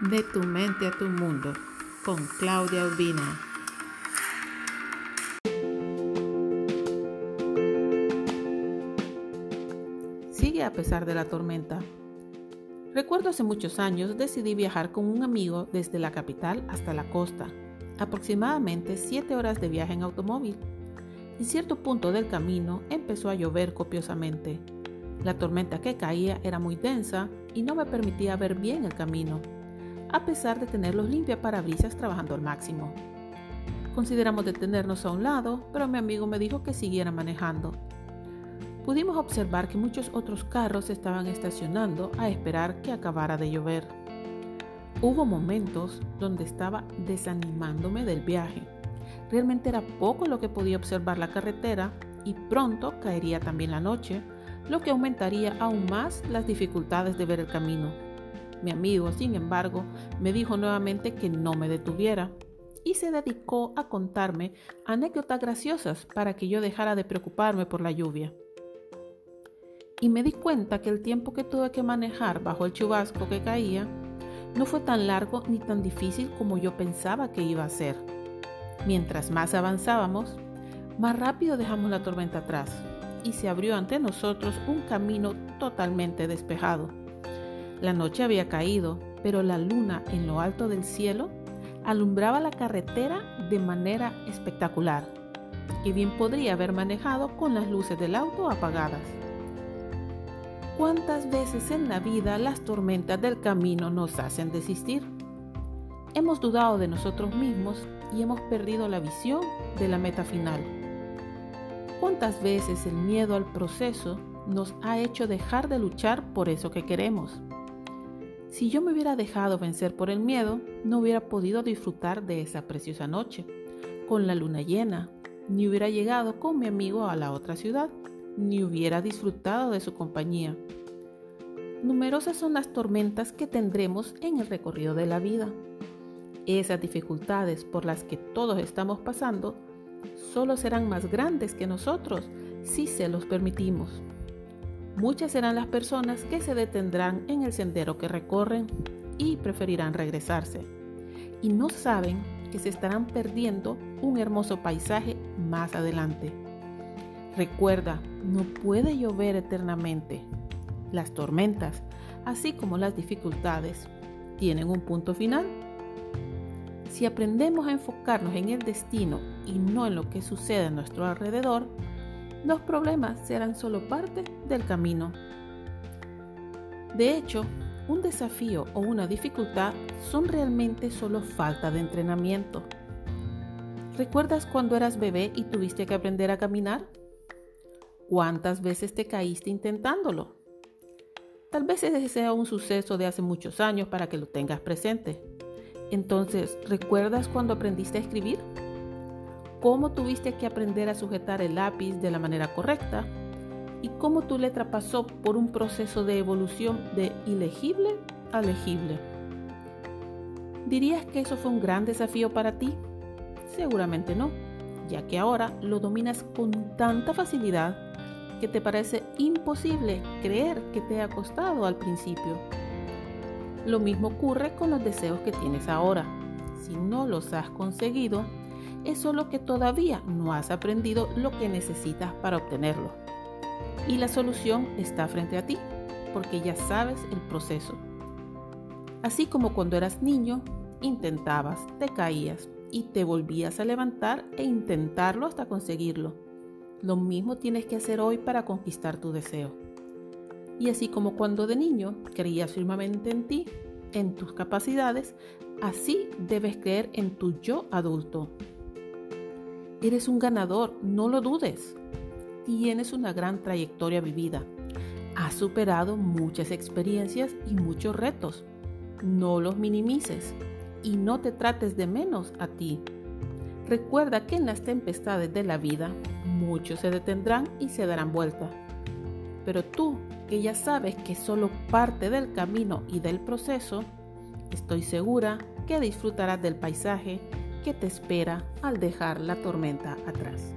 De tu mente a tu mundo con Claudia Urbina. Sigue a pesar de la tormenta. Recuerdo hace muchos años decidí viajar con un amigo desde la capital hasta la costa, aproximadamente 7 horas de viaje en automóvil. En cierto punto del camino empezó a llover copiosamente. La tormenta que caía era muy densa y no me permitía ver bien el camino a pesar de tener los limpiaparabrisas trabajando al máximo. Consideramos detenernos a un lado, pero mi amigo me dijo que siguiera manejando. Pudimos observar que muchos otros carros estaban estacionando a esperar que acabara de llover. Hubo momentos donde estaba desanimándome del viaje. Realmente era poco lo que podía observar la carretera y pronto caería también la noche, lo que aumentaría aún más las dificultades de ver el camino. Mi amigo, sin embargo, me dijo nuevamente que no me detuviera y se dedicó a contarme anécdotas graciosas para que yo dejara de preocuparme por la lluvia. Y me di cuenta que el tiempo que tuve que manejar bajo el chubasco que caía no fue tan largo ni tan difícil como yo pensaba que iba a ser. Mientras más avanzábamos, más rápido dejamos la tormenta atrás y se abrió ante nosotros un camino totalmente despejado. La noche había caído, pero la luna en lo alto del cielo alumbraba la carretera de manera espectacular, y bien podría haber manejado con las luces del auto apagadas. ¿Cuántas veces en la vida las tormentas del camino nos hacen desistir? Hemos dudado de nosotros mismos y hemos perdido la visión de la meta final. ¿Cuántas veces el miedo al proceso nos ha hecho dejar de luchar por eso que queremos? Si yo me hubiera dejado vencer por el miedo, no hubiera podido disfrutar de esa preciosa noche, con la luna llena, ni hubiera llegado con mi amigo a la otra ciudad, ni hubiera disfrutado de su compañía. Numerosas son las tormentas que tendremos en el recorrido de la vida. Esas dificultades por las que todos estamos pasando solo serán más grandes que nosotros si se los permitimos. Muchas serán las personas que se detendrán en el sendero que recorren y preferirán regresarse. Y no saben que se estarán perdiendo un hermoso paisaje más adelante. Recuerda, no puede llover eternamente. Las tormentas, así como las dificultades, tienen un punto final. Si aprendemos a enfocarnos en el destino y no en lo que sucede a nuestro alrededor, los problemas serán solo parte del camino. De hecho, un desafío o una dificultad son realmente solo falta de entrenamiento. ¿Recuerdas cuando eras bebé y tuviste que aprender a caminar? ¿Cuántas veces te caíste intentándolo? Tal vez ese sea un suceso de hace muchos años para que lo tengas presente. Entonces, ¿recuerdas cuando aprendiste a escribir? Cómo tuviste que aprender a sujetar el lápiz de la manera correcta y cómo tu letra pasó por un proceso de evolución de ilegible a legible. ¿Dirías que eso fue un gran desafío para ti? Seguramente no, ya que ahora lo dominas con tanta facilidad que te parece imposible creer que te ha costado al principio. Lo mismo ocurre con los deseos que tienes ahora. Si no los has conseguido, es solo que todavía no has aprendido lo que necesitas para obtenerlo. Y la solución está frente a ti, porque ya sabes el proceso. Así como cuando eras niño, intentabas, te caías y te volvías a levantar e intentarlo hasta conseguirlo. Lo mismo tienes que hacer hoy para conquistar tu deseo. Y así como cuando de niño creías firmemente en ti, en tus capacidades, así debes creer en tu yo adulto. Eres un ganador, no lo dudes. Tienes una gran trayectoria vivida. Has superado muchas experiencias y muchos retos. No los minimices y no te trates de menos a ti. Recuerda que en las tempestades de la vida muchos se detendrán y se darán vuelta. Pero tú, que ya sabes que solo parte del camino y del proceso, estoy segura que disfrutarás del paisaje que te espera al dejar la tormenta atrás.